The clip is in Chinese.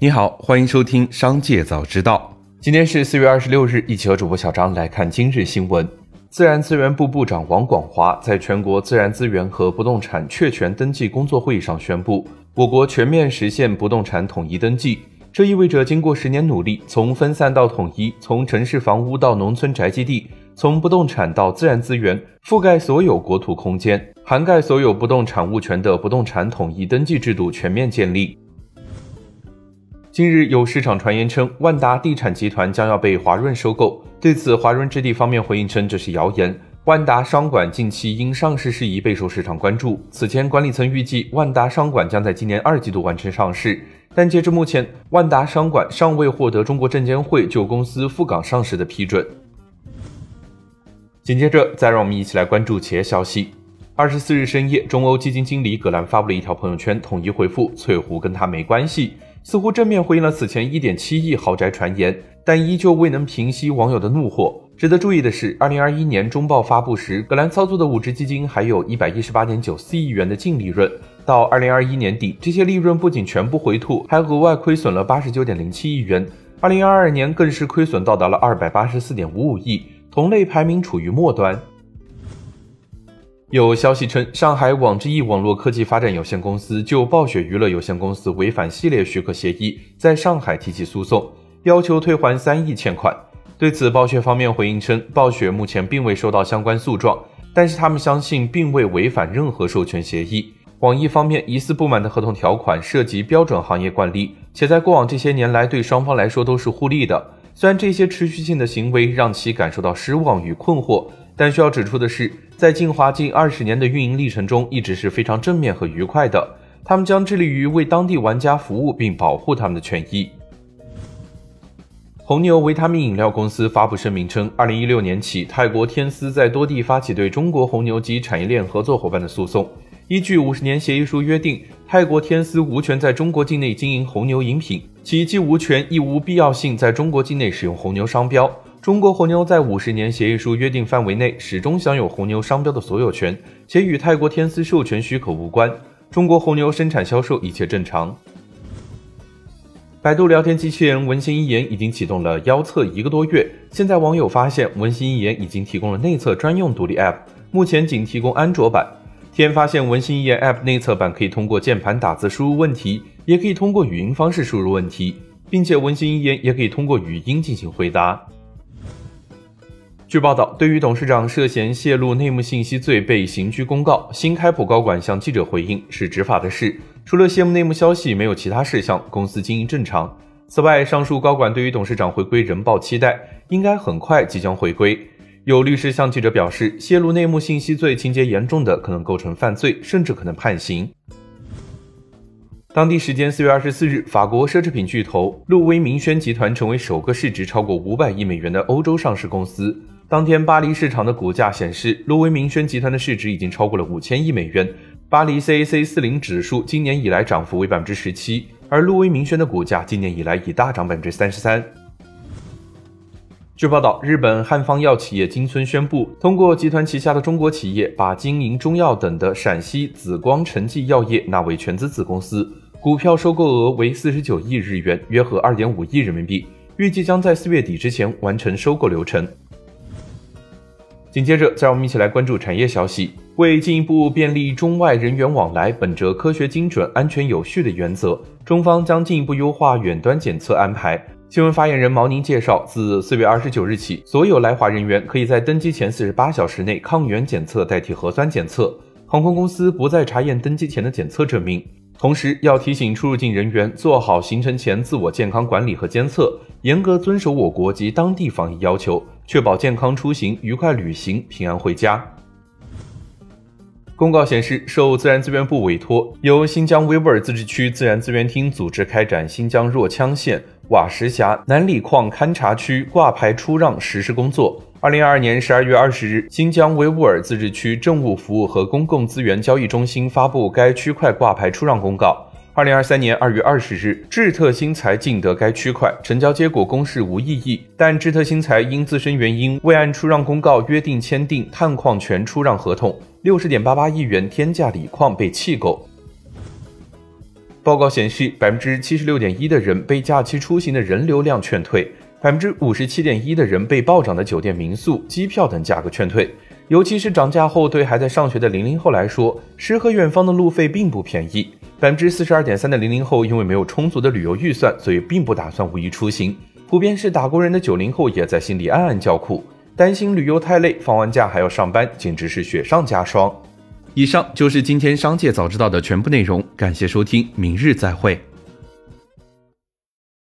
你好，欢迎收听《商界早知道》。今天是四月二十六日，一起和主播小张来看今日新闻。自然资源部部长王广华在全国自然资源和不动产确权登记工作会议上宣布，我国全面实现不动产统一登记。这意味着，经过十年努力，从分散到统一，从城市房屋到农村宅基地，从不动产到自然资源，覆盖所有国土空间，涵盖所有不动产物权的不动产统一登记制度全面建立。近日有市场传言称，万达地产集团将要被华润收购。对此，华润置地方面回应称这是谣言。万达商管近期因上市事宜备受市场关注。此前，管理层预计万达商管将在今年二季度完成上市。但截至目前，万达商管尚未获得中国证监会就公司赴港上市的批准。紧接着，再让我们一起来关注企业消息。二十四日深夜，中欧基金经理葛兰发布了一条朋友圈，统一回复：“翠湖跟他没关系。”似乎正面回应了此前一点七亿豪宅传言，但依旧未能平息网友的怒火。值得注意的是，二零二一年中报发布时，葛兰操作的五只基金还有一百一十八点九四亿元的净利润。到二零二一年底，这些利润不仅全部回吐，还额外亏损了八十九点零七亿元。二零二二年更是亏损到达了二百八十四点五五亿，同类排名处于末端。有消息称，上海网之易网络科技发展有限公司就暴雪娱乐有限公司违反系列许可协议，在上海提起诉讼，要求退还三亿欠款。对此，暴雪方面回应称，暴雪目前并未收到相关诉状，但是他们相信并未违反任何授权协议。网易方面疑似不满的合同条款涉及标准行业惯例，且在过往这些年来对双方来说都是互利的。虽然这些持续性的行为让其感受到失望与困惑，但需要指出的是，在晋华近二十年的运营历程中，一直是非常正面和愉快的。他们将致力于为当地玩家服务并保护他们的权益。红牛维他命饮料公司发布声明称，二零一六年起，泰国天丝在多地发起对中国红牛及产业链合作伙伴的诉讼。依据五十年协议书约定，泰国天丝无权在中国境内经营红牛饮品，其既无权亦无必要性在中国境内使用红牛商标。中国红牛在五十年协议书约定范围内始终享有红牛商标的所有权，且与泰国天丝授权许可无关。中国红牛生产销售一切正常。百度聊天机器人文心一言已经启动了腰测一个多月，现在网友发现文心一言已经提供了内测专用独立 App，目前仅提供安卓版。天发现文心一言 App 内测版可以通过键盘打字输入问题，也可以通过语音方式输入问题，并且文心一言也可以通过语音进行回答。据报道，对于董事长涉嫌泄露内幕信息罪被刑拘公告，新开普高管向记者回应是执法的事，除了泄露内幕消息，没有其他事项，公司经营正常。此外，上述高管对于董事长回归仍抱期待，应该很快即将回归。有律师向记者表示，泄露内幕信息罪情节严重的，可能构成犯罪，甚至可能判刑。当地时间四月二十四日，法国奢侈品巨头路威明轩集团成为首个市值超过五百亿美元的欧洲上市公司。当天，巴黎市场的股价显示，路威明轩集团的市值已经超过了五千亿美元。巴黎 CAC 四零指数今年以来涨幅为百分之十七，而路威明轩的股价今年以来已大涨百分之三十三。据报道，日本汉方药企业金村宣布，通过集团旗下的中国企业，把经营中药等的陕西紫光陈剂药业纳为全资子公司，股票收购额为四十九亿日元，约合二点五亿人民币，预计将在四月底之前完成收购流程。紧接着，再让我们一起来关注产业消息，为进一步便利中外人员往来，本着科学精准、安全有序的原则，中方将进一步优化远端检测安排。新闻发言人毛宁介绍，自四月二十九日起，所有来华人员可以在登机前四十八小时内抗原检测代替核酸检测，航空公司不再查验登机前的检测证明。同时，要提醒出入境人员做好行程前自我健康管理和监测，严格遵守我国及当地防疫要求，确保健康出行、愉快旅行、平安回家。公告显示，受自然资源部委托，由新疆维吾尔自治区自然资源厅组织开展新疆若羌县。瓦什峡南里矿勘查区挂牌出让实施工作。二零二二年十二月二十日，新疆维吾尔自治区政务服务和公共资源交易中心发布该区块挂牌出让公告。二零二三年二月二十日，智特新材竞得该区块，成交结果公示无异议，但智特新材因自身原因未按出让公告约定签订探矿权出让合同，六十点八八亿元天价锂矿被弃购。报告显示，百分之七十六点一的人被假期出行的人流量劝退，百分之五十七点一的人被暴涨的酒店、民宿、机票等价格劝退。尤其是涨价后，对还在上学的零零后来说，诗和远方的路费并不便宜。百分之四十二点三的零零后因为没有充足的旅游预算，所以并不打算五一出行。普遍是打工人的九零后也在心里暗暗叫苦，担心旅游太累，放完假还要上班，简直是雪上加霜。以上就是今天商界早知道的全部内容，感谢收听，明日再会。